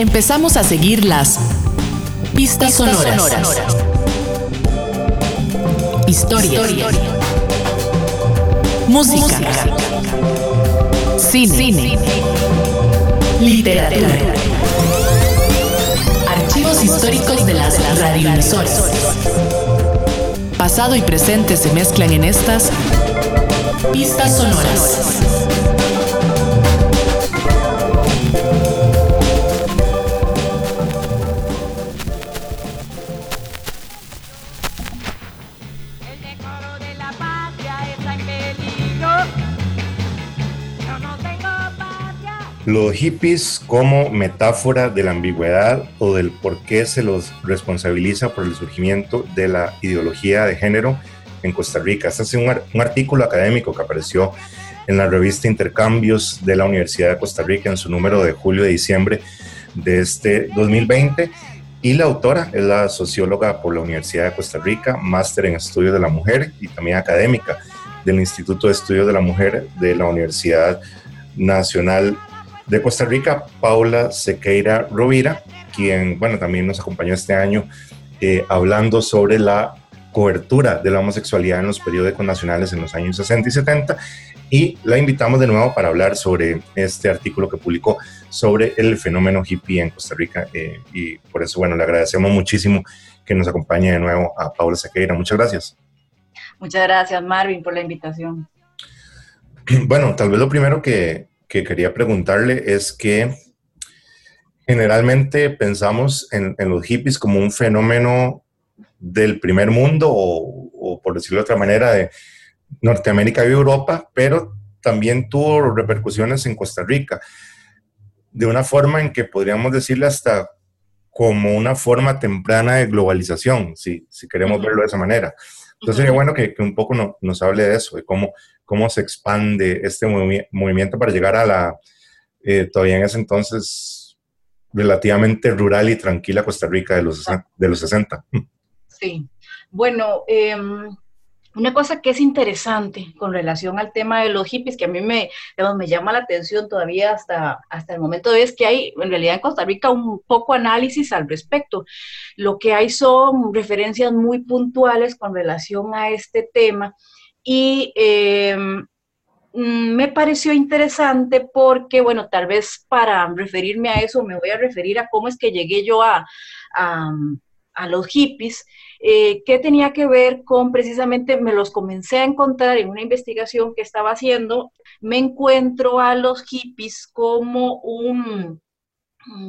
empezamos a seguir las pistas, sonoras. Historia. Música. Cine. Literatura. Archivos históricos de las radioemisoras. Pasado y presente se mezclan en estas pistas sonoras. Los hippies como metáfora de la ambigüedad o del por qué se los responsabiliza por el surgimiento de la ideología de género en Costa Rica. Este es un, un artículo académico que apareció en la revista Intercambios de la Universidad de Costa Rica en su número de julio-diciembre de este 2020. Y la autora es la socióloga por la Universidad de Costa Rica, máster en estudios de la mujer y también académica del Instituto de Estudios de la Mujer de la Universidad Nacional de Costa Rica, Paula Sequeira Rovira, quien, bueno, también nos acompañó este año eh, hablando sobre la cobertura de la homosexualidad en los periódicos nacionales en los años 60 y 70 y la invitamos de nuevo para hablar sobre este artículo que publicó sobre el fenómeno hippie en Costa Rica eh, y por eso, bueno, le agradecemos muchísimo que nos acompañe de nuevo a Paula Sequeira. Muchas gracias. Muchas gracias, Marvin, por la invitación. Bueno, tal vez lo primero que, que quería preguntarle es que generalmente pensamos en, los hippies como un fenómeno del primer mundo o, por decirlo de otra manera, de Norteamérica y Europa, pero también tuvo repercusiones en Costa Rica, de una forma en que podríamos decirle hasta como una forma temprana de globalización, si, si queremos verlo de esa manera. Entonces sería bueno que, un poco nos hable de eso, de cómo, cómo se expande este movimiento para llegar a la, eh, todavía en ese entonces, relativamente rural y tranquila Costa Rica de los, de los 60. Sí, bueno, em, una cosa que es interesante con relación al tema de los hippies, que a mí me, me llama la atención todavía hasta, hasta el momento, es que hay en realidad en Costa Rica un poco análisis al respecto. Lo que hay son referencias muy puntuales con relación a este tema y em, mm, me pareció interesante porque, bueno, tal vez para referirme a eso me voy a referir a cómo es que llegué yo a, a, los hippies, eh, que tenía que ver con precisamente, me los comencé a encontrar en una investigación que estaba haciendo, me encuentro a los hippies como un,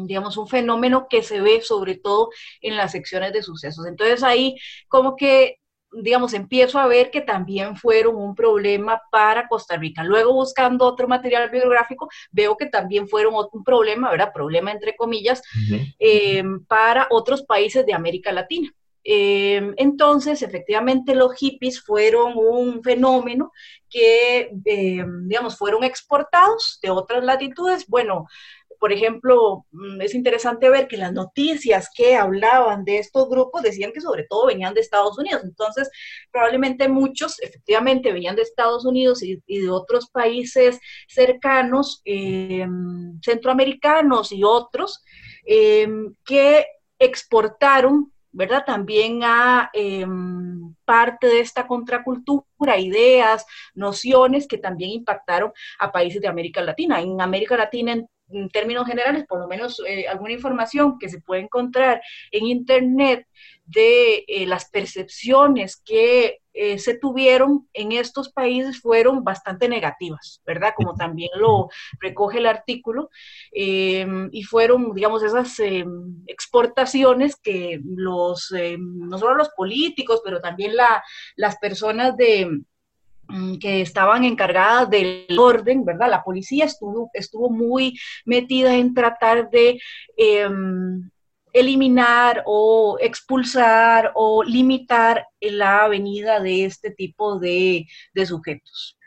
digamos, un fenómeno que se ve sobre todo en las secciones de sucesos. Entonces ahí como que digamos, empiezo a ver que también fueron un problema para Costa Rica. Luego, buscando otro material bibliográfico, veo que también fueron un problema, ¿verdad? Problema entre comillas, eh, para otros países de América Latina. Eh, entonces, efectivamente, los hippies fueron un fenómeno que, eh, digamos, fueron exportados de otras latitudes. Bueno, por ejemplo, mm, es interesante ver que las noticias que hablaban de estos grupos decían que sobre todo venían de Estados Unidos. Entonces, probablemente muchos efectivamente venían de Estados Unidos y, de otros países cercanos, em, centroamericanos y otros, em, que exportaron ¿verdad? También a em, parte de esta contracultura, ideas, nociones que también impactaron a países de América Latina. En América Latina, en términos generales, por lo menos eh, alguna información que se puede encontrar en Internet de eh, las percepciones que eh, se tuvieron en estos países fueron bastante negativas, ¿verdad? Como también lo recoge el artículo, y fueron, digamos, esas exportaciones que los, no solo los políticos, pero también la, las personas de que estaban encargadas del orden, ¿verdad? La policía estuvo, estuvo muy metida en tratar de em, eliminar o expulsar o limitar la venida de este tipo de, sujetos.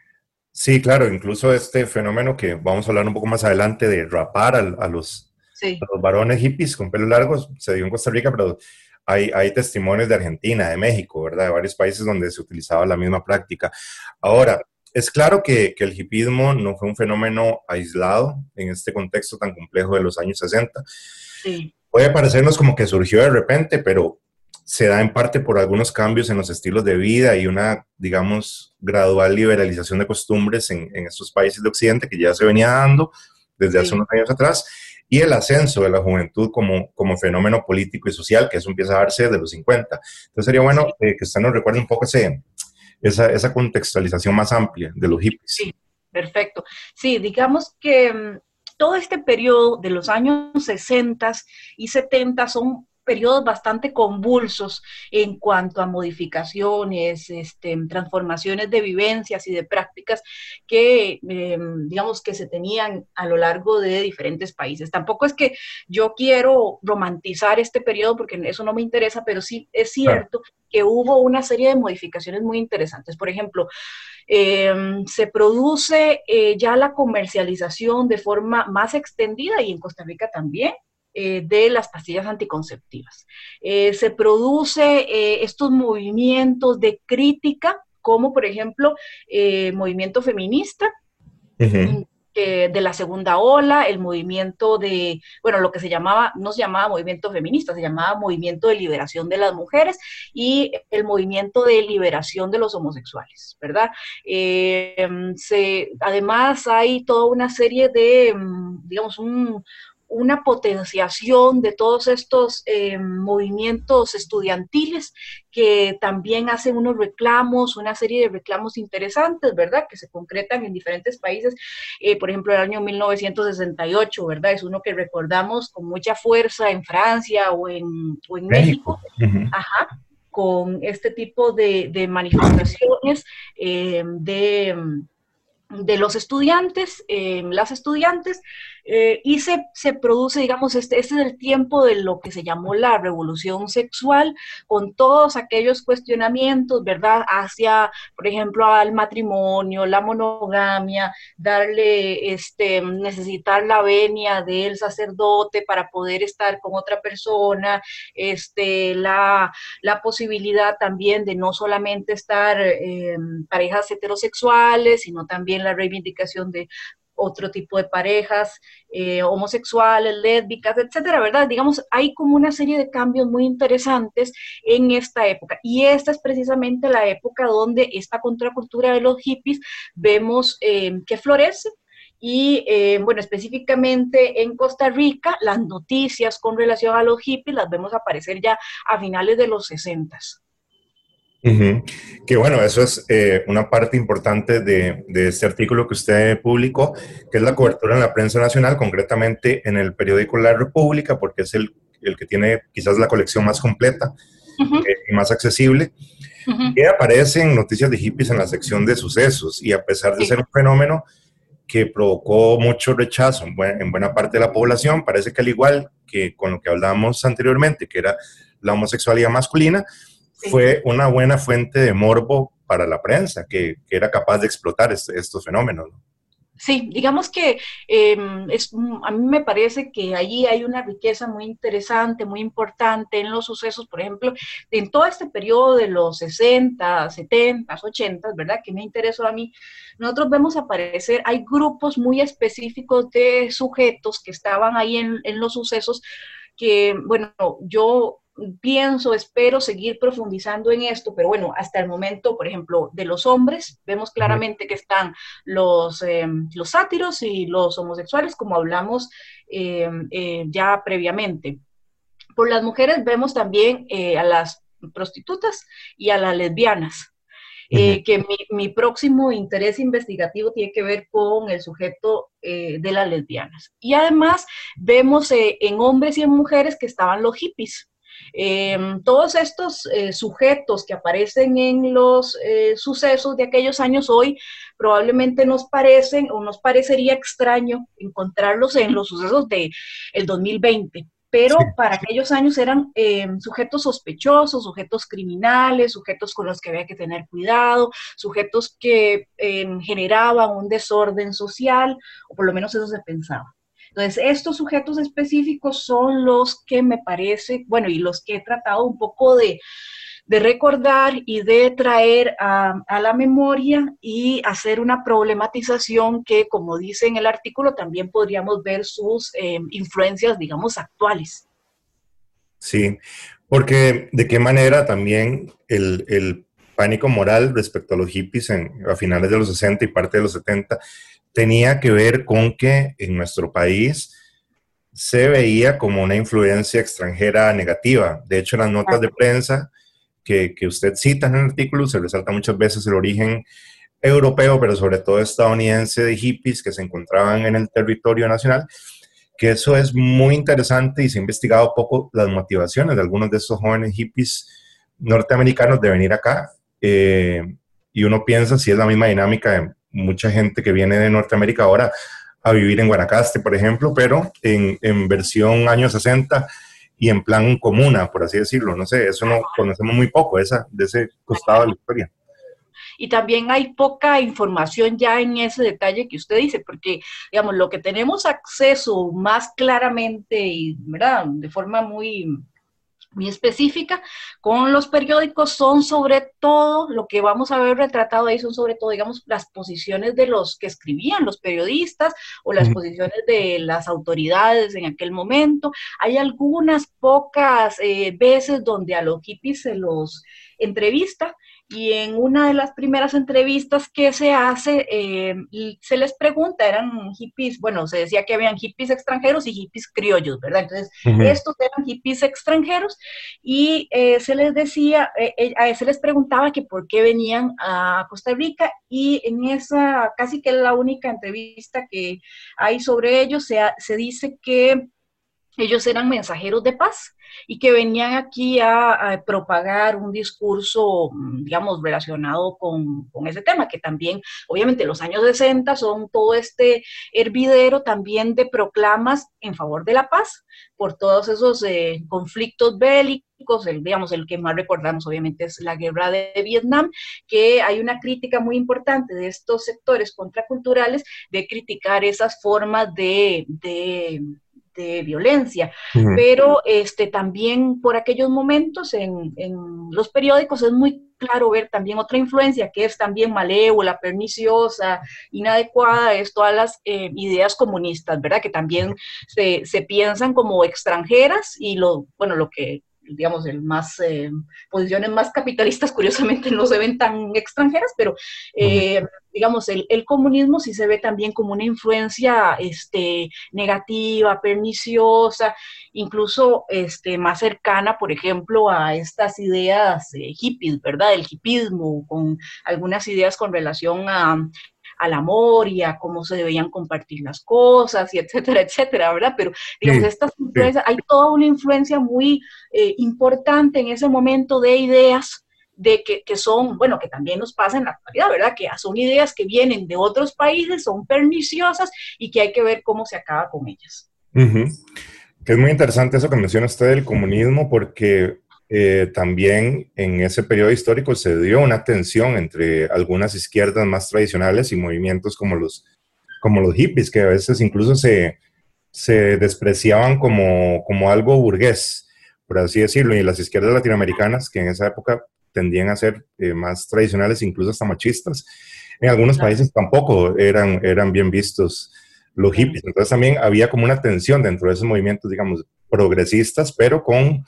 Sí, claro, incluso este fenómeno que vamos a hablar un poco más adelante de rapar a, los, a los varones hippies con pelo largos, se dio en Costa Rica, pero hay, testimonios de Argentina, de México, ¿verdad? De varios países donde se utilizaba la misma práctica. Ahora, es claro que, el hipismo no fue un fenómeno aislado en este contexto tan complejo de los años 60. puede parecernos como que surgió de repente, pero se da en parte por algunos cambios en los estilos de vida y una, digamos, gradual liberalización de costumbres en, estos países de Occidente que ya se venía dando desde hace unos años atrás y el ascenso de la juventud como, como fenómeno político y social, que eso empieza a darse desde los 50. Entonces sería bueno eh, que usted nos recuerde un poco ese, esa, esa contextualización más amplia de los hippies. Sí, perfecto. Sí, digamos que mm, todo este periodo de los años 60 y 70 son periodos bastante convulsos en cuanto a modificaciones, este, transformaciones de vivencias y de prácticas que, em, digamos, que se tenían a lo largo de diferentes países. Tampoco es que yo quiero romantizar este periodo porque eso no me interesa, pero sí es cierto que hubo una serie de modificaciones muy interesantes. Por ejemplo, em, se produce eh, ya la comercialización de forma más extendida y en Costa Rica también eh, de las pastillas anticonceptivas. Eh, se produce eh, estos movimientos de crítica, como por ejemplo movimiento feminista. de la segunda ola, el movimiento de, bueno, lo que se llamaba, no se llamaba movimiento feminista, se llamaba movimiento de liberación de las mujeres y el movimiento de liberación de los homosexuales, ¿verdad? se, además hay toda una serie de, mm, digamos, un, una potenciación de todos estos eh, movimientos estudiantiles que también hacen unos reclamos, una serie de reclamos interesantes, ¿verdad? Que se concretan en diferentes países. Eh, por ejemplo, el año 1968, ¿verdad? Es uno que recordamos con mucha fuerza en Francia o en, México. Ajá con este tipo de, manifestaciones eh, de, de, los estudiantes, las estudiantes, eh, y se, se, produce, digamos, este, este es el tiempo de lo que se llamó la revolución sexual, con todos aquellos cuestionamientos, ¿verdad?, hacia, por ejemplo, al matrimonio, la monogamia, darle, este, necesitar la venia del sacerdote para poder estar con otra persona, este, la, la posibilidad también de no solamente estar en parejas heterosexuales, sino también la reivindicación de otro tipo de parejas, eh, homosexuales, lésbicas, etcétera, ¿verdad? Digamos, hay como una serie de cambios muy interesantes en esta época. Y esta es precisamente la época donde esta contracultura de los hippies vemos eh, que florece. Y eh, bueno, específicamente en Costa Rica, las noticias con relación a los hippies las vemos aparecer ya a finales de los 60. Que bueno, eso es eh, una parte importante de, este artículo que usted publicó, que es la cobertura en la prensa nacional, concretamente en el periódico La República, porque es el, que tiene quizás la colección más completa eh, y más accesible. Que aparecen noticias de hippies en la sección de sucesos y a pesar de ser un fenómeno que provocó mucho rechazo en buena, en buena parte de la población, parece que al igual que con lo que hablábamos anteriormente, que era la homosexualidad masculina, fue una buena fuente de morbo para la prensa, que, era capaz de explotar estos fenómenos. Sí, digamos que em, es, a mí me parece que allí hay una riqueza muy interesante, muy importante en los sucesos, por ejemplo, en todo este periodo de los 60, 70, 80, ¿verdad? Que me interesó a mí. Nosotros vemos aparecer, hay grupos muy específicos de sujetos que estaban ahí en, en los sucesos que, bueno, yo pienso, espero seguir profundizando en esto, pero bueno, hasta el momento, por ejemplo, de los hombres, vemos claramente que están los, em, los sátiros y los homosexuales, como hablamos em, eh, ya previamente. Por las mujeres vemos también eh, a las prostitutas y a las lesbianas. Eh, que mi, mi, próximo interés investigativo tiene que ver con el sujeto de las lesbianas. Y además vemos en hombres y en mujeres que estaban los hippies, Em, todos estos eh, sujetos que aparecen en los eh, sucesos de aquellos años hoy probablemente nos parecen o nos parecería extraño encontrarlos en los sucesos del el 2020 pero para aquellos años eran em, sujetos sospechosos, sujetos criminales, sujetos con los que había que tener cuidado, sujetos que em, generaban un desorden social, o por lo menos eso se pensaba. Entonces, estos sujetos específicos son los que me parece, bueno, y los que he tratado un poco de, recordar y de traer a, la memoria y hacer una problematización que, como dice en el artículo, también podríamos ver sus eh, influencias, digamos, actuales. Sí, porque de qué manera también el, pánico moral respecto a los hippies a finales de los 60 y parte de los 70 tenía que ver con que en nuestro país se veía como una influencia extranjera negativa. De hecho, en las notas de prensa que, usted cita en el artículo se resalta muchas veces el origen europeo, pero sobre todo estadounidense de hippies que se encontraban en el territorio nacional, que eso es muy interesante y se ha investigado poco las motivaciones de algunos de estos jóvenes hippies norteamericanos de venir acá. Eh, y uno piensa si es la misma dinámica de mucha gente que viene de Norteamérica ahora a vivir en Guanacaste, por ejemplo, pero en, en versión años 60 y en plan comuna, por así decirlo. No sé, eso no conocemos muy poco esa, de ese costado de la historia. Y también hay poca información ya en ese detalle que usted dice, porque, digamos, lo que tenemos acceso más claramente y, ¿verdad?, de forma muy muy específica con los periódicos son sobre todo, lo que vamos a ver retratado ahí son sobre todo, digamos, las posiciones de los que escribían, los periodistas o las posiciones de las autoridades en aquel momento. Hay algunas pocas eh, veces donde a los hippies se los entrevista, y en una de las primeras entrevistas que se hace, eh, se les pregunta, eran hippies, bueno, se decía que habían hippies extranjeros y hippies criollos, ¿verdad? Entonces, estos eran hippies extranjeros y eh, se les decía, eh, se les preguntaba que por qué venían a Costa Rica y en esa, casi que es la única entrevista que hay sobre ellos, se, se dice que ellos eran mensajeros de paz y que venían aquí a, propagar un discurso, mm, digamos, relacionado con, ese tema, que también, obviamente, los años 60 son todo este hervidero también de proclamas en favor de la paz por todos esos eh, conflictos bélicos, el, digamos, el que más recordamos obviamente es la guerra de Vietnam, que hay una crítica muy importante de estos sectores contraculturales de criticar esas formas de de violencia, pero este, también por aquellos momentos en, en, los periódicos es muy claro ver también otra influencia que es también malévola, perniciosa, inadecuada, es todas las eh, ideas comunistas, ¿verdad? Que también se, se piensan como extranjeras y lo, bueno, lo que digamos, el más, eh, posiciones más capitalistas, curiosamente no se ven tan extranjeras, pero, eh, digamos, el, comunismo sí se ve también como una influencia este, negativa, perniciosa, incluso este, más cercana, por ejemplo, a estas ideas eh, hippies, ¿verdad? El hippismo, con algunas ideas con relación a al amor y a cómo se debían compartir las cosas y etcétera, etcétera, ¿verdad? Pero digamos, estas influencias, hay toda una influencia muy eh, importante en ese momento de ideas de que, que, son, bueno, que también nos pasa en la actualidad, ¿verdad? Que son ideas que vienen de otros países, son perniciosas y que hay que ver cómo se acaba con ellas. Que es muy interesante eso que menciona usted del comunismo, porque eh, también en ese periodo histórico se dio una tensión entre algunas izquierdas más tradicionales y movimientos como los, como los hippies, que a veces incluso se, se despreciaban como, como algo burgués, por así decirlo, y las izquierdas latinoamericanas, que en esa época tendían a ser eh, más tradicionales, incluso hasta machistas, en algunos países tampoco eran, eran bien vistos los hippies. Entonces también había como una tensión dentro de esos movimientos, digamos, progresistas, pero con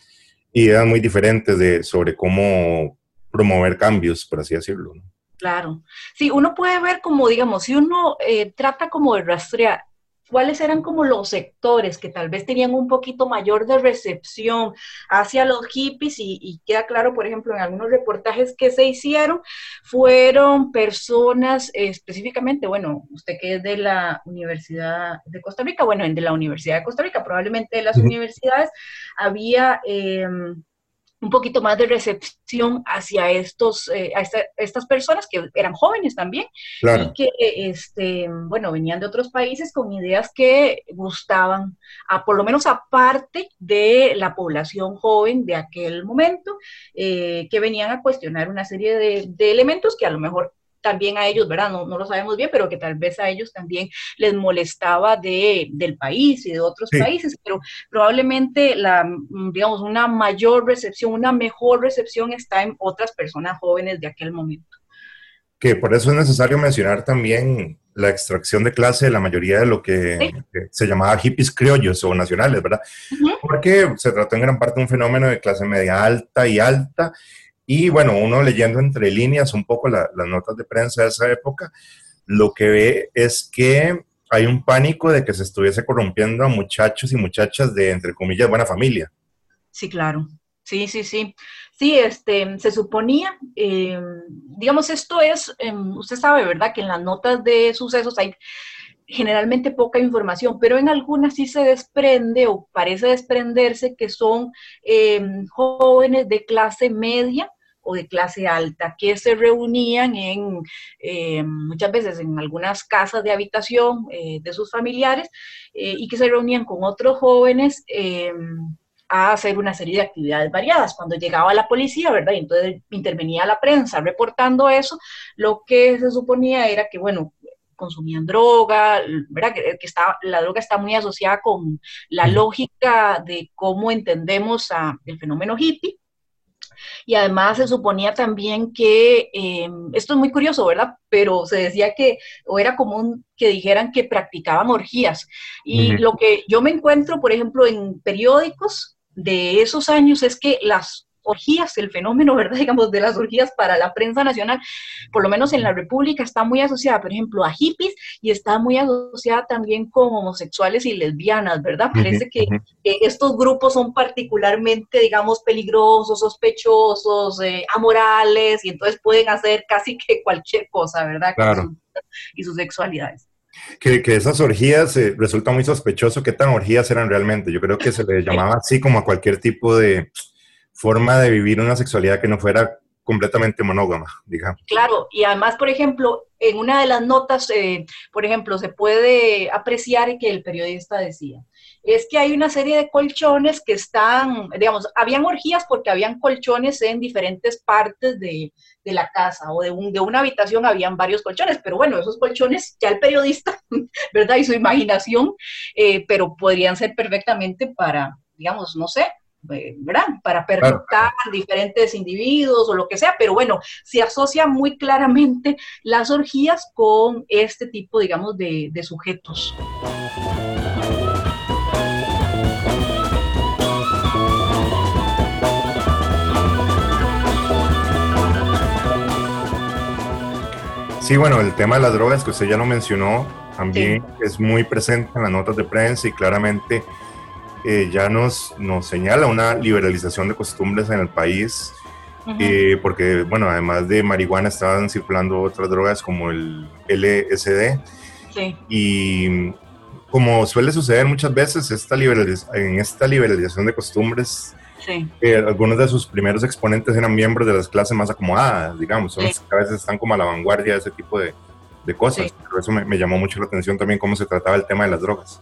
ideas muy diferentes de, sobre cómo promover cambios, por así decirlo. Claro. Sí, uno puede ver como, digamos, si uno eh, trata como de rastrear cuáles eran como los sectores que tal vez tenían un poquito mayor de recepción hacia los hippies y, queda claro, por ejemplo, en algunos reportajes que se hicieron, fueron personas específicamente, bueno, usted que es de la Universidad de Costa Rica, bueno, en de la Universidad de Costa Rica, probablemente de las universidades, había... Em, un poquito más de recepción hacia estos, eh, a estas personas que eran jóvenes también. Y que, este, bueno, venían de otros países con ideas que gustaban, a, por lo menos aparte de la población joven de aquel momento, eh, que venían a cuestionar una serie de, de elementos que a lo mejor también a ellos, ¿verdad? No, no lo sabemos bien, pero que tal vez a ellos también les molestaba de, del país y de otros países, pero probablemente la, digamos, una mayor recepción, una mejor recepción está en otras personas jóvenes de aquel momento. Que por eso es necesario mencionar también la extracción de clase de la mayoría de lo que, se llamaba hippies criollos o nacionales, ¿verdad? Porque se trató en gran parte de un fenómeno de clase media alta y alta. Y bueno, uno leyendo entre líneas un poco las notas de prensa de esa época, lo que ve es que hay un pánico de que se estuviese corrompiendo a muchachos y muchachas de, entre comillas, buena familia. Sí, claro. Sí, sí, sí. Sí, este, se suponía, eh, digamos, esto es, em, usted sabe, ¿verdad? Que en las notas de sucesos hay generalmente poca información, pero en algunas sí se desprende o parece desprenderse que son em, jóvenes de clase media o de clase alta que se reunían en em, muchas veces en algunas casas de habitación eh, de sus familiares eh, y que se reunían con otros jóvenes a hacer una serie de actividades variadas. Cuando llegaba la policía, ¿verdad? Y entonces intervenía la prensa reportando eso, lo que se suponía era que, bueno, consumían droga, ¿verdad? Que, está, la droga está muy asociada con la lógica de cómo entendemos a, el fenómeno hippie. Y además se suponía también que, em, esto es muy curioso, ¿verdad? Pero se decía que, o era común que dijeran que practicaban orgías. Y lo que yo me encuentro, por ejemplo, en periódicos, de esos años es que las orgías, el fenómeno, ¿verdad? Digamos, de las orgías para la prensa nacional, por lo menos en la República, está muy asociada, por ejemplo, a hippies y está muy asociada también con homosexuales y lesbianas, ¿verdad? Parece que, estos grupos son particularmente, digamos, peligrosos, sospechosos, eh, amorales y entonces pueden hacer casi que cualquier cosa, ¿verdad? Claro. y sus sexualidades que, esas orgías eh, resulta muy sospechoso qué tan orgías eran realmente. Yo creo que se les llamaba así como a cualquier tipo de forma de vivir una sexualidad que no fuera completamente monógama, digamos. Claro, y además, por ejemplo, en una de las notas, eh, por ejemplo, se puede apreciar que el periodista decía, es que hay una serie de colchones que están, digamos, habían orgías porque habían colchones en diferentes partes de, la casa o de, un, de una habitación habían varios colchones, pero bueno, esos colchones ya el periodista, ¿verdad? Y su imaginación, eh, pero podrían ser perfectamente para, digamos, no sé, ¿verdad? Para permutar diferentes individuos o lo que sea, pero bueno, se asocia muy claramente las orgías con este tipo, digamos, de, de sujetos. Sí, bueno, el tema de las drogas que usted ya lo mencionó, también es muy presente en las notas de prensa y claramente eh, ya nos, nos señala una liberalización de costumbres en el país, eh, porque, bueno, además de marihuana estaban circulando otras drogas como el LSD. Sí. Y como suele suceder muchas veces, esta en esta liberalización de costumbres algunos de sus primeros exponentes eran miembros de las clases más acomodadas, digamos, son los que a veces están como a la vanguardia de ese tipo de, de cosas. Por eso me, me, llamó mucho la atención también cómo se trataba el tema de las drogas.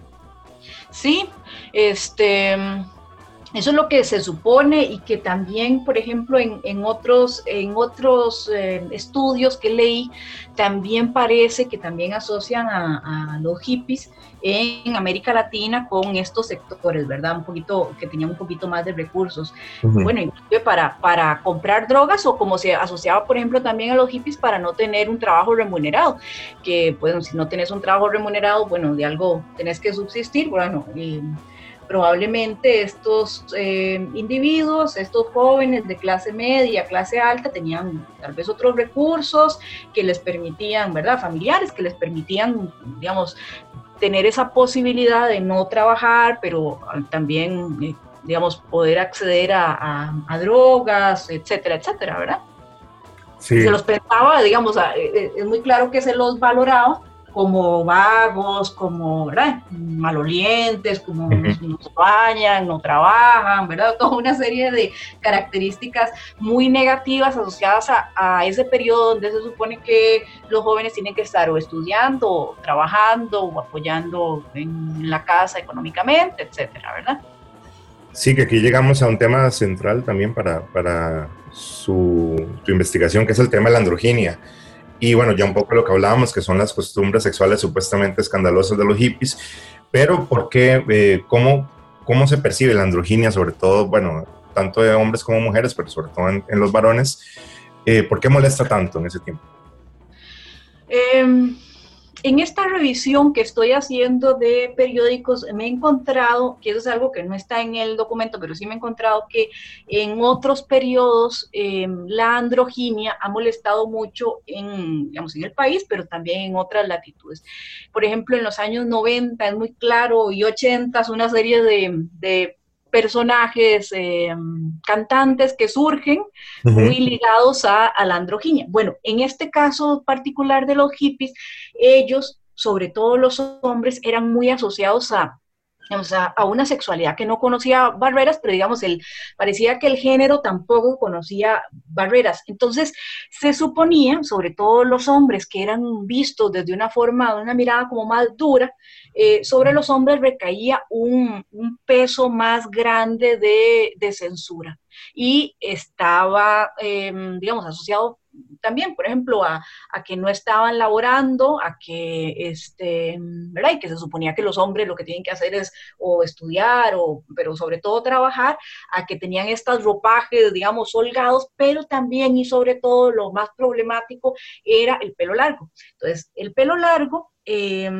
Sí, este, eso es lo que se supone y que también, por ejemplo, en, en otros, en otros eh, estudios que leí, también parece que también asocian a, los hippies en América Latina con estos sectores, ¿verdad? Un poquito, que tenían un poquito más de recursos. Bueno, inclusive para, para comprar drogas o como se asociaba, por ejemplo, también a los hippies para no tener un trabajo remunerado, que, pues, si no tenés un trabajo remunerado, bueno, de algo tenés que subsistir, bueno, y probablemente estos eh, individuos, estos jóvenes de clase media, clase alta, tenían tal vez otros recursos que les permitían, ¿verdad? Familiares que les permitían, digamos, tener esa posibilidad de no trabajar, pero también, eh, digamos, poder acceder a, drogas, etcétera, etcétera, ¿verdad? Sí. Se los pensaba, digamos, eh, es muy claro que se los valoraba, como vagos, como malolientes, como no, se bañan, no trabajan, ¿verdad? Toda una serie de características muy negativas asociadas a, ese periodo donde se supone que los jóvenes tienen que estar o estudiando, o trabajando, o apoyando en la casa económicamente, etcétera, ¿verdad? Sí, que aquí llegamos a un tema central también para, para su, investigación, que es el tema de la androginia y bueno, ya un poco lo que hablábamos, que son las costumbres sexuales supuestamente escandalosas de los hippies, pero ¿por qué? Eh, ¿cómo, ¿Cómo se percibe la androginia, sobre todo, bueno, tanto de hombres como mujeres, pero sobre todo en, los varones? Eh, ¿Por qué molesta tanto en ese tiempo? Eh, en esta revisión que estoy haciendo de periódicos, me he encontrado, que eso es algo que no está en el documento, pero sí me he encontrado que en otros periodos em, la androginia ha molestado mucho en, digamos, en el país, pero también en otras latitudes. Por ejemplo, en los años 90 es muy claro y 80 es una serie de personajes, eh, cantantes que surgen muy ligados a, la androginia. Bueno, en este caso particular de los hippies, ellos, sobre todo los hombres, eran muy asociados a a, una sexualidad que no conocía barreras, pero digamos, el, parecía que el género tampoco conocía barreras. Entonces, se suponía, sobre todo los hombres que eran vistos desde una forma, de una mirada como más dura, eh, sobre los hombres recaía un, peso más grande de, censura y estaba, em, digamos, asociado también, por ejemplo, a, que no estaban laborando, a que, este, ¿verdad? Y que se suponía que los hombres lo que tienen que hacer es o estudiar, o, pero sobre todo trabajar, a que tenían estos ropajes, digamos, holgados, pero también y sobre todo lo más problemático era el pelo largo. Entonces, el pelo largo... Eh,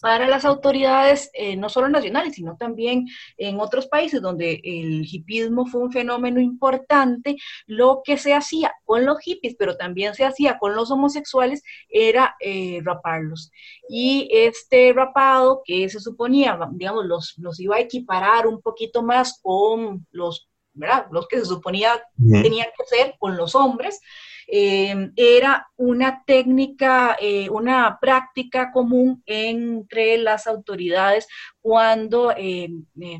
para las autoridades, eh, no solo nacionales, sino también en otros países donde el hipismo fue un fenómeno importante, lo que se hacía con los hippies, pero también se hacía con los homosexuales, era eh, raparlos. Y este rapado que se suponía, digamos, los, los iba a equiparar un poquito más con los, ¿verdad? Los que se suponía tenían que ser con los hombres, eh, era una técnica, eh, una práctica común entre las autoridades cuando eh,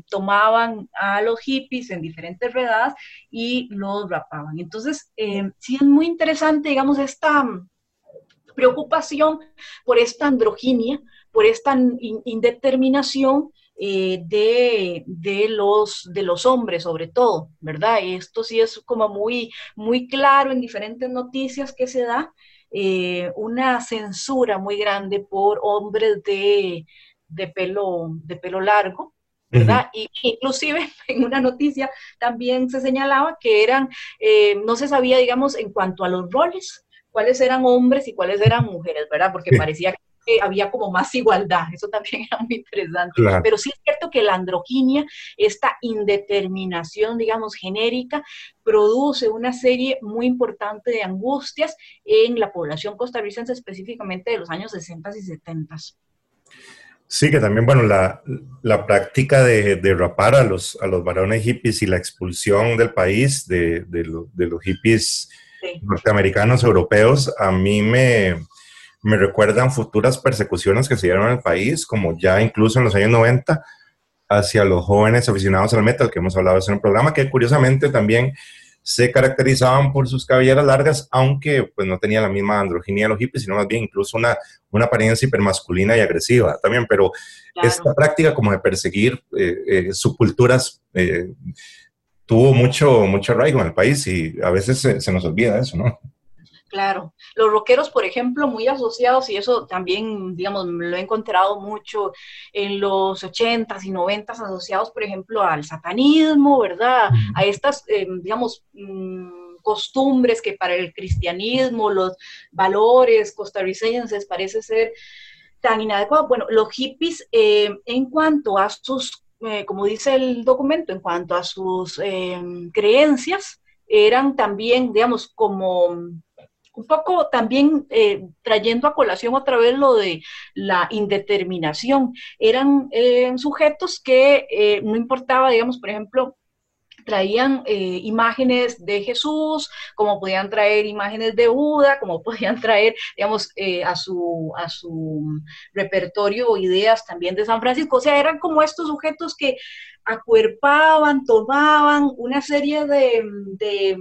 tomaban a los hippies en diferentes redadas y los rapaban. Entonces, sí es muy interesante, digamos, esta preocupación por esta androginia, por esta indeterminación eh, de, los, de los hombres sobre todo, ¿verdad? Esto sí es como muy, muy claro en diferentes noticias que se da, eh, una censura muy grande por hombres de, pelo, de pelo largo, ¿verdad? Y inclusive en una noticia también se señalaba que eran, eh, no se sabía, digamos, en cuanto a los roles, cuáles eran hombres y cuáles eran mujeres, ¿verdad? Porque parecía que había como más igualdad, eso también era muy interesante. Pero sí es cierto que la androginia, esta indeterminación, digamos, genérica, produce una serie muy importante de angustias en la población costarricense, específicamente de los años 60 y 70. Sí, que también, bueno, la, práctica de, rapar a los, a los varones hippies y la expulsión del país de, los hippies norteamericanos, europeos, a mí me, me recuerdan futuras persecuciones que se dieron en el país, como ya incluso en los años 90, hacia los jóvenes aficionados al metal, que hemos hablado en el programa, que curiosamente también se caracterizaban por sus cabelleras largas, aunque pues no tenía la misma androginia de los hippies, sino más bien incluso una, una apariencia hipermasculina y agresiva también, pero esta práctica como de perseguir eh, eh, subculturas eh, tuvo mucho, mucho arraigo en el país y a veces se, se nos olvida eso, ¿no? Claro, los rockeros, por ejemplo, muy asociados, y eso también, digamos, lo he encontrado mucho en los 80s y 90s, asociados, por ejemplo, al satanismo, ¿verdad? A estas, eh, digamos, mm, costumbres que para el cristianismo, los valores costarricenses parece ser tan inadecuados. Bueno, los hippies, eh, en cuanto a sus, eh, como dice el documento, en cuanto a sus creencias, eran también, digamos, como un poco también eh, trayendo a colación otra vez lo de la indeterminación. Eran eh, sujetos que eh, no importaba, digamos, por ejemplo, traían imágenes de Jesús, como podían traer imágenes de Buda, como podían traer, digamos, a, su, a su repertorio ideas también de San Francisco. O sea, eran como estos sujetos que acuerpaban, tomaban una serie de,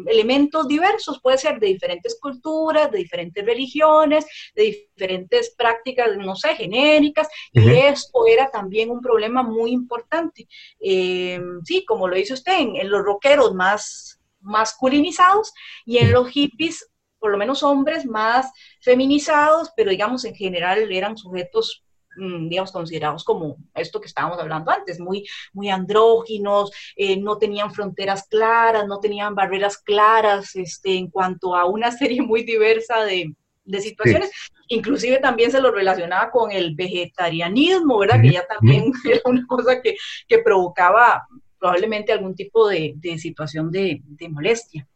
elementos diversos, puede ser de diferentes culturas, de diferentes religiones, de diferentes prácticas, no sé, genéricas, y esto era también un problema muy importante. Eh, sí, como lo dice usted, en, los rockeros más masculinizados y en los hippies por lo menos hombres más feminizados, pero digamos en general eran sujetos digamos, considerados como esto que estábamos hablando antes, muy, muy andróginos, eh, no tenían fronteras claras, no tenían barreras claras este, en cuanto a una serie muy diversa de, de situaciones. Inclusive también se lo relacionaba con el vegetarianismo, ¿verdad? Que ya también era una cosa que, que provocaba probablemente algún tipo de, de situación de, de, molestia.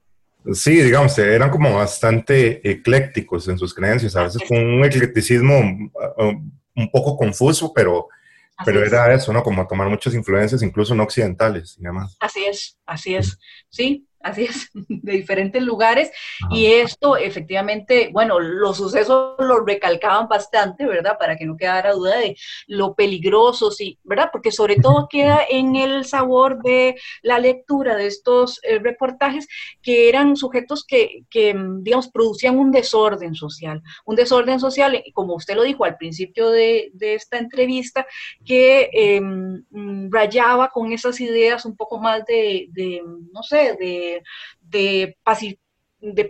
Sí, digamos, eran como bastante eclécticos en sus creencias, a veces con un eclecticismo um, un poco confuso, pero, pero era eso, ¿no? Como tomar muchas influencias, incluso no occidentales y demás. Así es, así es, sí así es, de diferentes lugares. Y esto efectivamente, bueno, los sucesos lo recalcaban bastante, ¿verdad? Para que no quedara duda de lo peligroso, sí, ¿verdad? Porque sobre todo queda en el sabor de la lectura de estos eh, reportajes que eran sujetos que, que, digamos, producían un desorden social, un desorden social, como usted lo dijo al principio de, de esta entrevista, que em, rayaba con esas ideas un poco más de, de no sé, de de,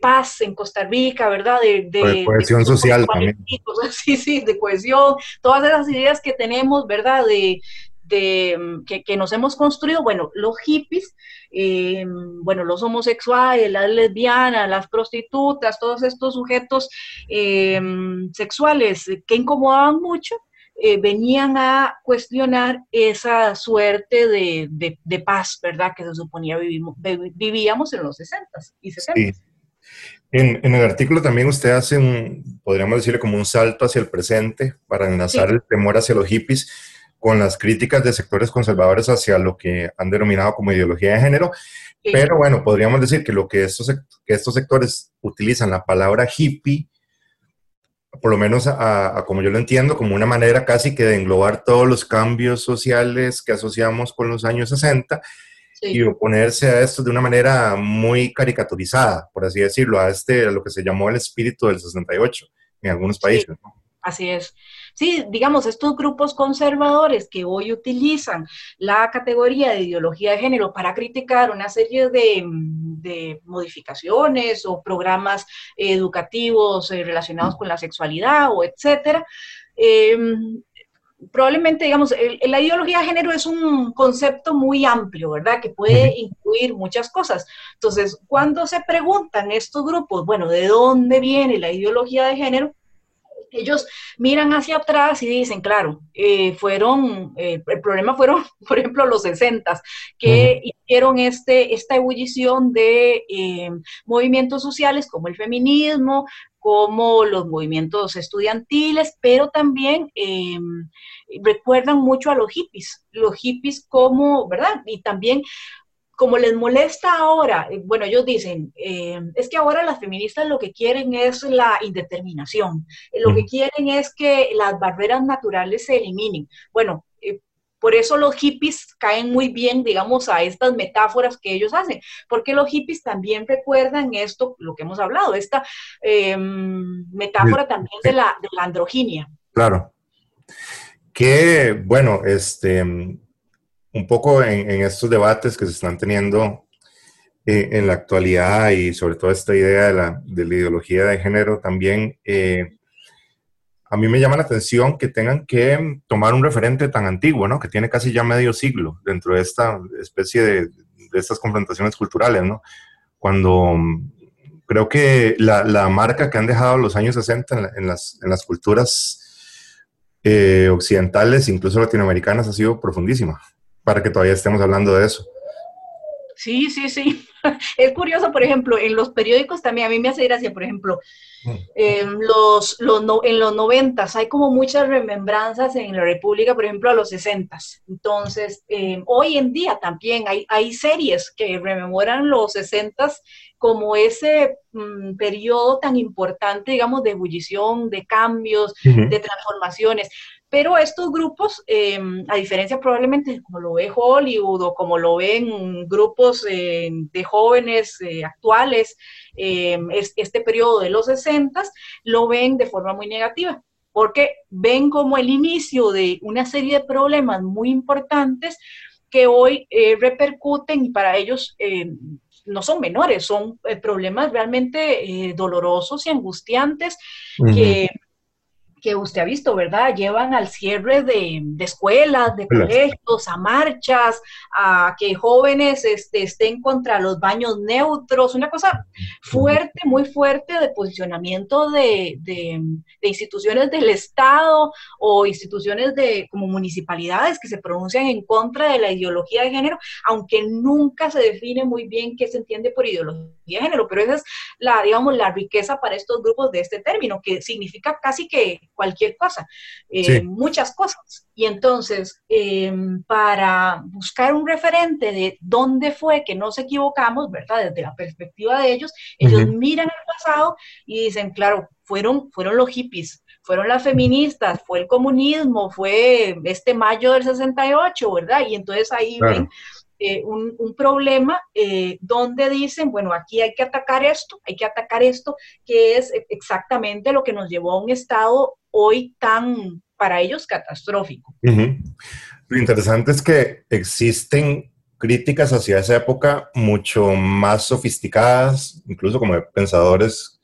paz, en Costa Rica, ¿verdad? De, cohesión social también. Sí, sí, de cohesión, todas esas ideas que tenemos, ¿verdad? De, que, nos hemos construido, bueno, los hippies, eh, bueno, los homosexuales, las lesbianas, las prostitutas, todos estos sujetos eh, sexuales que incomodaban mucho, eh, venían a cuestionar esa suerte de, de, paz, ¿verdad? Que se suponía vivimos, vivíamos en los 60 y 60. En, en, el artículo también usted hace un, podríamos decirle como un salto hacia el presente para enlazar el temor hacia los hippies con las críticas de sectores conservadores hacia lo que han denominado como ideología de género. Pero bueno, podríamos decir que lo que estos, que estos sectores utilizan la palabra hippie por lo menos a, como yo lo entiendo, como una manera casi que de englobar todos los cambios sociales que asociamos con los años 60 y oponerse a esto de una manera muy caricaturizada, por así decirlo, a este, a lo que se llamó el espíritu del 68 en algunos países. Así es. Sí, digamos, estos grupos conservadores que hoy utilizan la categoría de ideología de género para criticar una serie de, modificaciones o programas educativos eh, relacionados con la sexualidad o etcétera, em, probablemente, digamos, la ideología de género es un concepto muy amplio, ¿verdad? Que puede incluir muchas cosas. Entonces, cuando se preguntan estos grupos, bueno, ¿de dónde viene la ideología de género? Ellos miran hacia atrás y dicen, claro, eh, fueron, eh, el problema fueron, por ejemplo, los 60 que hicieron este, esta ebullición de eh, movimientos sociales como el feminismo, como los movimientos estudiantiles, pero también recuerdan mucho a los hippies, los hippies como, ¿verdad? Y también como les molesta ahora, eh, bueno, ellos dicen, eh, es que ahora las feministas lo que quieren es la indeterminación, eh, lo que quieren es que las barreras naturales se eliminen. Bueno, por eso los hippies caen muy bien, digamos, a estas metáforas que ellos hacen, porque los hippies también recuerdan esto, lo que hemos hablado, esta metáfora también de la, de la androginia. Claro. Que, bueno, este, un poco en, estos debates que se están teniendo eh, en la actualidad y sobre todo esta idea de la, de la ideología de género también, eh, a mí me llama la atención que tengan que tomar un referente tan antiguo, ¿no? Que tiene casi ya medio siglo dentro de esta especie de, de estas confrontaciones culturales, ¿no? Cuando mm, creo que la, la, marca que han dejado los años 60 en, las, en las, culturas eh, occidentales, incluso latinoamericanas, ha sido profundísima para que todavía estemos hablando de eso. Sí, sí, sí. Es curioso, por ejemplo, en los periódicos también, a mí me hace gracia, por ejemplo, eh, los, los en los noventas hay como muchas remembranzas en la República, por ejemplo, a los sesentas. Entonces, em, hoy en día también hay, hay series que rememoran los sesentas como ese mm, periodo tan importante, digamos, de ebullición, de cambios, de transformaciones. Pero estos grupos, em, a diferencia probablemente como lo ve Hollywood o como lo ven grupos eh, de jóvenes eh, actuales, em, este periodo de los 60, lo ven de forma muy negativa, porque ven como el inicio de una serie de problemas muy importantes que hoy eh, repercuten y para ellos em, no son menores, son eh, problemas realmente dolorosos y angustiantes que que usted ha visto, ¿verdad? Llevan al cierre de, escuelas, de colegios, a marchas, a que jóvenes este, estén contra los baños neutros, una cosa fuerte, muy fuerte de posicionamiento de, instituciones del Estado o instituciones de como municipalidades que se pronuncian en contra de la ideología de género, aunque nunca se define muy bien qué se entiende por ideología de género, pero esa es la, digamos, la riqueza para estos grupos de este término, que significa casi que cualquier cosa, eh, muchas cosas. Y entonces, em, para buscar un referente de dónde fue que nos equivocamos, ¿verdad? Desde la perspectiva de ellos, ellos miran el pasado y dicen, claro, fueron, fueron los hippies, fueron las feministas, fue el comunismo, fue este mayo del 68, ¿verdad? Y entonces ahí ven eh, un, problema eh, donde dicen, bueno, aquí hay que atacar esto, hay que atacar esto, que es exactamente lo que nos llevó a un estado hoy tan, para ellos, catastrófico. Lo interesante es que existen críticas hacia esa época mucho más sofisticadas, incluso como pensadores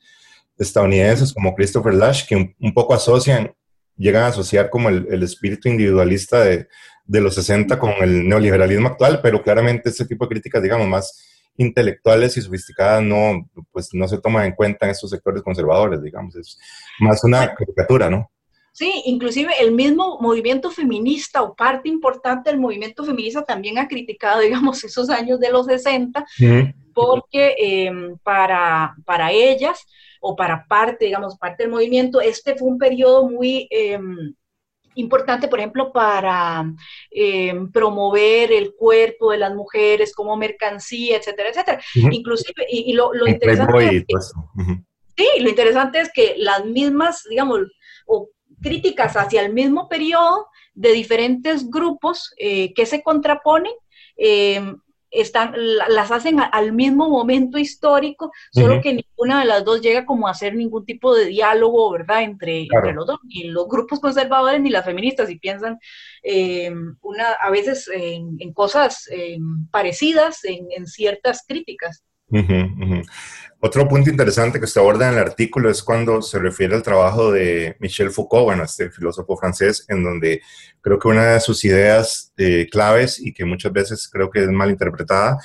estadounidenses como Christopher Lash, que un, poco asocian, llegan a asociar como el espíritu individualista de, de los 60 con el neoliberalismo actual, pero claramente este tipo de críticas, digamos, más intelectuales y sofisticadas no, pues, no se toman en cuenta en estos sectores conservadores, digamos, es más una caricatura, ¿no? Sí, inclusive el mismo movimiento feminista o parte importante del movimiento feminista también ha criticado, digamos, esos años de los 60, porque em, para, para ellas o para parte, digamos, parte del movimiento, este fue un periodo muy... Em, importante, por ejemplo, para eh, promover el cuerpo de las mujeres como mercancía, etcétera, etcétera. Inclusive, y, lo, interesante es que, sí, lo interesante es que las mismas, digamos, o críticas hacia el mismo periodo de diferentes grupos eh, que se contraponen, eh, están, las hacen al mismo momento histórico, solo que ninguna de las dos llega como a hacer ningún tipo de diálogo, ¿verdad?, entre, los dos, ni los grupos conservadores ni las feministas, y piensan eh, una, a veces en, cosas eh, parecidas, en, ciertas críticas. Otro punto interesante que se aborda en el artículo es cuando se refiere al trabajo de Michel Foucault, bueno, este filósofo francés, en donde creo que una de sus ideas eh, claves y que muchas veces creo que es mal interpretada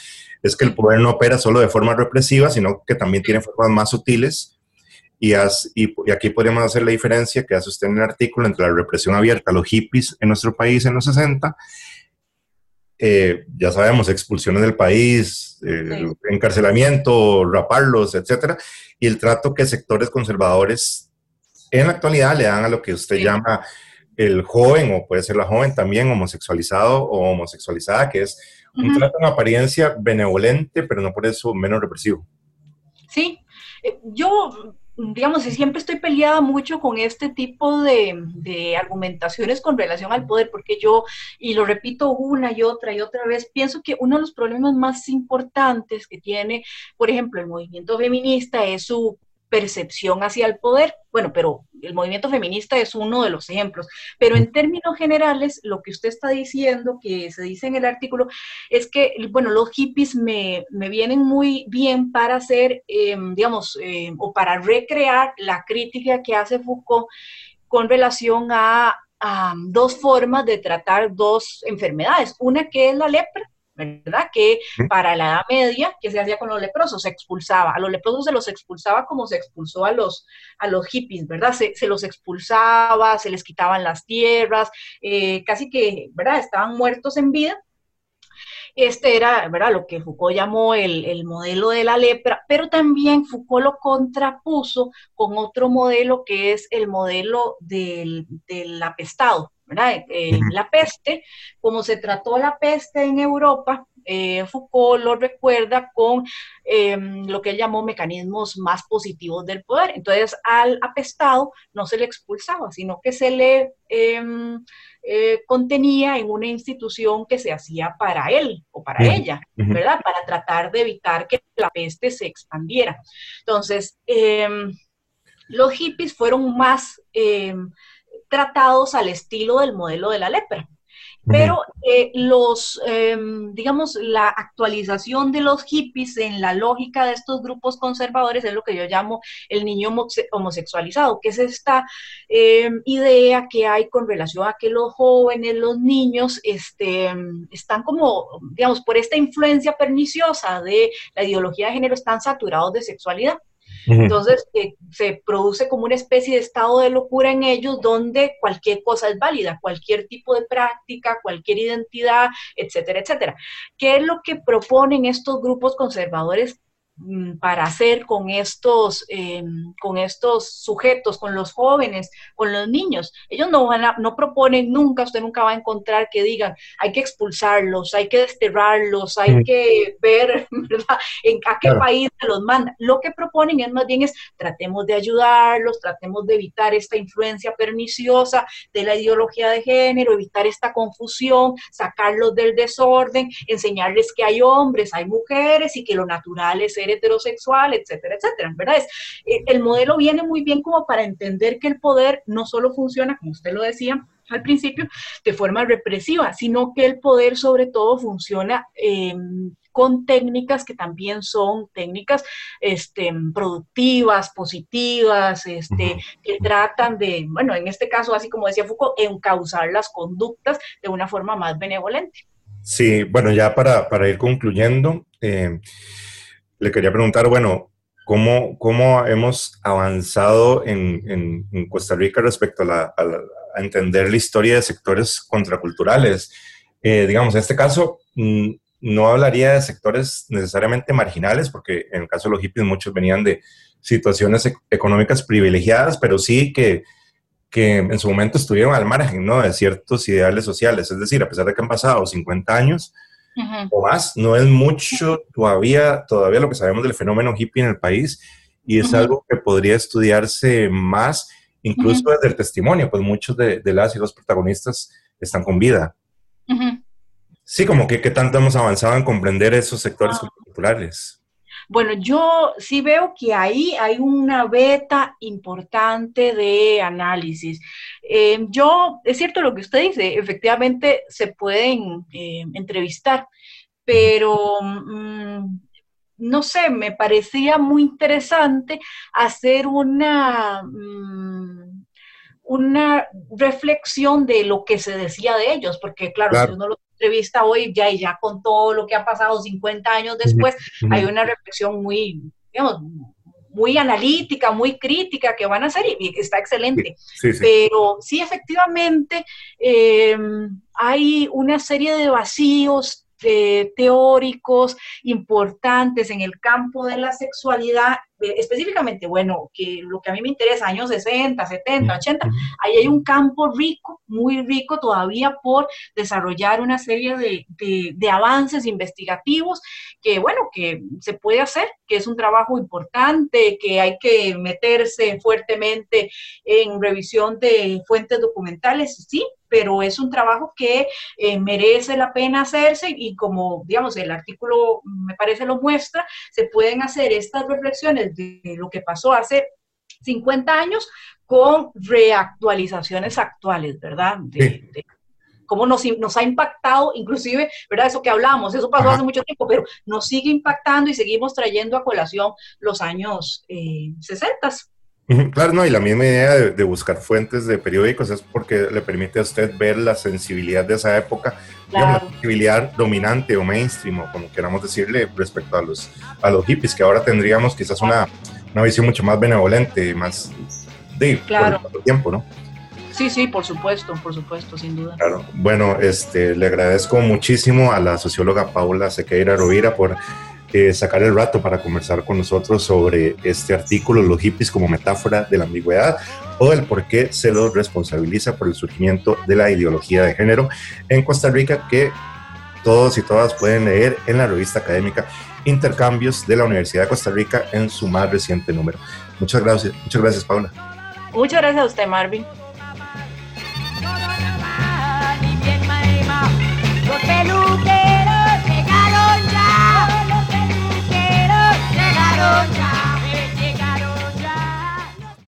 es que el poder no opera solo de forma represiva, sino que también tiene formas más sutiles. Y, y, aquí podríamos hacer la diferencia que hace usted en el artículo entre la represión abierta, los hippies en nuestro país en los 60 eh, ya sabemos, expulsiones del país, eh, encarcelamiento, raparlos, etcétera, y el trato que sectores conservadores en la actualidad le dan a lo que usted llama el joven, o puede ser la joven también, homosexualizado o homosexualizada, que es un trato en apariencia benevolente, pero no por eso menos represivo. Sí, eh, yo digamos, siempre estoy peleada mucho con este tipo de, argumentaciones con relación al poder, porque yo, y lo repito una y otra y otra vez, pienso que uno de los problemas más importantes que tiene, por ejemplo, el movimiento feminista es su percepción hacia el poder. Bueno, pero el movimiento feminista es uno de los ejemplos. Pero en términos generales, lo que usted está diciendo, que se dice en el artículo, es que, bueno, los hippies me, vienen muy bien para hacer, em, digamos, em, o para recrear la crítica que hace Foucault con relación a dos formas de tratar dos enfermedades. Una que es la lepra ¿verdad? Que para la Edad Media, ¿qué se hacía con los leprosos? Se expulsaba. A los leprosos se los expulsaba como se expulsó a los, a los hippies, ¿verdad? Se, los expulsaba, se les quitaban las tierras, eh, casi que, ¿verdad? Estaban muertos en vida. Este era, ¿verdad? Lo que Foucault llamó el, modelo de la lepra, pero también Foucault lo contrapuso con otro modelo que es el modelo del, del apestado, ¿verdad? Eh, la peste, como se trató la peste en Europa, eh, Foucault lo recuerda con em, lo que él llamó mecanismos más positivos del poder. Entonces, al apestado no se le expulsaba, sino que se le em, eh, contenía en una institución que se hacía para él o para ella, ¿verdad? Para tratar de evitar que la peste se expandiera. Entonces, em, los hippies fueron más tratados al estilo del modelo de la lepra. Pero eh, los, em, digamos, la actualización de los hippies en la lógica de estos grupos conservadores es lo que yo llamo el niño homosexualizado, que es esta em, idea que hay con relación a que los jóvenes, los niños, este, están como, digamos, por esta influencia perniciosa de la ideología de género, están saturados de sexualidad. Entonces, eh, se produce como una especie de estado de locura en ellos donde cualquier cosa es válida, cualquier tipo de práctica, cualquier identidad, etcétera, etcétera. ¿Qué es lo que proponen estos grupos conservadores para hacer con estos, em, con estos sujetos, con los jóvenes, con los niños. Ellos no, van a, no proponen nunca, usted nunca va a encontrar que digan, hay que expulsarlos, hay que desterrarlos, hay mm. que ver ¿verdad? en a qué país los manda. Lo que proponen es más bien es, tratemos de ayudarlos, tratemos de evitar esta influencia perniciosa de la ideología de género, evitar esta confusión, sacarlos del desorden, enseñarles que hay hombres, hay mujeres y que lo natural es heterosexual, etcétera, etcétera, ¿verdad? Es, eh, el modelo viene muy bien como para entender que el poder no solo funciona, como usted lo decía, al principio, de forma represiva, sino que el poder sobre todo funciona em, con técnicas que también son técnicas este, productivas, positivas, este, que tratan de, bueno, en este caso, así como decía Foucault, encauzar las conductas de una forma más benevolente. Sí, bueno, ya para, para ir concluyendo, eh, le quería preguntar, bueno, ¿cómo, cómo hemos avanzado en, en, Costa Rica respecto a, la, entender la historia de sectores contraculturales? Eh, digamos, en este caso, mm, no hablaría de sectores necesariamente marginales, porque en el caso de los hippies muchos venían de situaciones económicas privilegiadas, pero sí que, que en su momento estuvieron al margen ¿no? de ciertos ideales sociales. Es decir, a pesar de que han pasado 50 años, o más. No es mucho todavía, todavía lo que sabemos del fenómeno hippie en el país y es algo que podría estudiarse más, incluso desde el testimonio, pues muchos de, las y los protagonistas están con vida. Sí, como que qué tanto hemos avanzado en comprender esos sectores ah. culturales. Bueno, yo sí veo que ahí hay una beta importante de análisis. Eh, yo, es cierto lo que usted dice, efectivamente se pueden eh, entrevistar, pero mm, no sé, me parecía muy interesante hacer una... Mm, una reflexión de lo que se decía de ellos, porque claro, si uno lo entrevista hoy ya y ya con todo lo que ha pasado 50 años después, hay una reflexión muy, digamos, muy analítica, muy crítica que van a hacer y está excelente. Pero sí, efectivamente, eh, hay una serie de vacíos teóricos importantes en el campo de la sexualidad eh, específicamente, bueno, que lo que a mí me interesa, años 60, 70, 80, ahí hay un campo rico, muy rico todavía por desarrollar una serie de, de, avances investigativos que, bueno, que se puede hacer, que es un trabajo importante, que hay que meterse fuertemente en revisión de fuentes documentales, sí, pero es un trabajo que eh, merece la pena hacerse y como, digamos, el artículo me parece lo muestra, se pueden hacer estas reflexiones de lo que pasó hace 50 años con reactualizaciones actuales, ¿verdad? De, cómo nos, nos, ha impactado, inclusive, ¿verdad? Eso que hablamos, eso pasó hace mucho tiempo, pero nos sigue impactando y seguimos trayendo a colación los años eh, 60. Claro, no, y la misma idea de, buscar fuentes de periódicos es porque le permite a usted ver la sensibilidad de esa época, la sensibilidad dominante o mainstream, o como queramos decirle, respecto a los, a los hippies, que ahora tendríamos quizás una, una visión mucho más benevolente, más de claro. tiempo, ¿no? Sí, sí, por supuesto, por supuesto, sin duda. Claro. Bueno, este, le agradezco muchísimo a la socióloga Paula Sequeira Rovira por eh, sacar el rato para conversar con nosotros sobre este artículo, los hippies como metáfora de la ambigüedad o el por qué se los responsabiliza por el surgimiento de la ideología de género en Costa Rica que todos y todas pueden leer en la revista académica Intercambios de la Universidad de Costa Rica en su más reciente número. Muchas gracias, muchas gracias Paula. Muchas gracias a usted Marvin. Lord.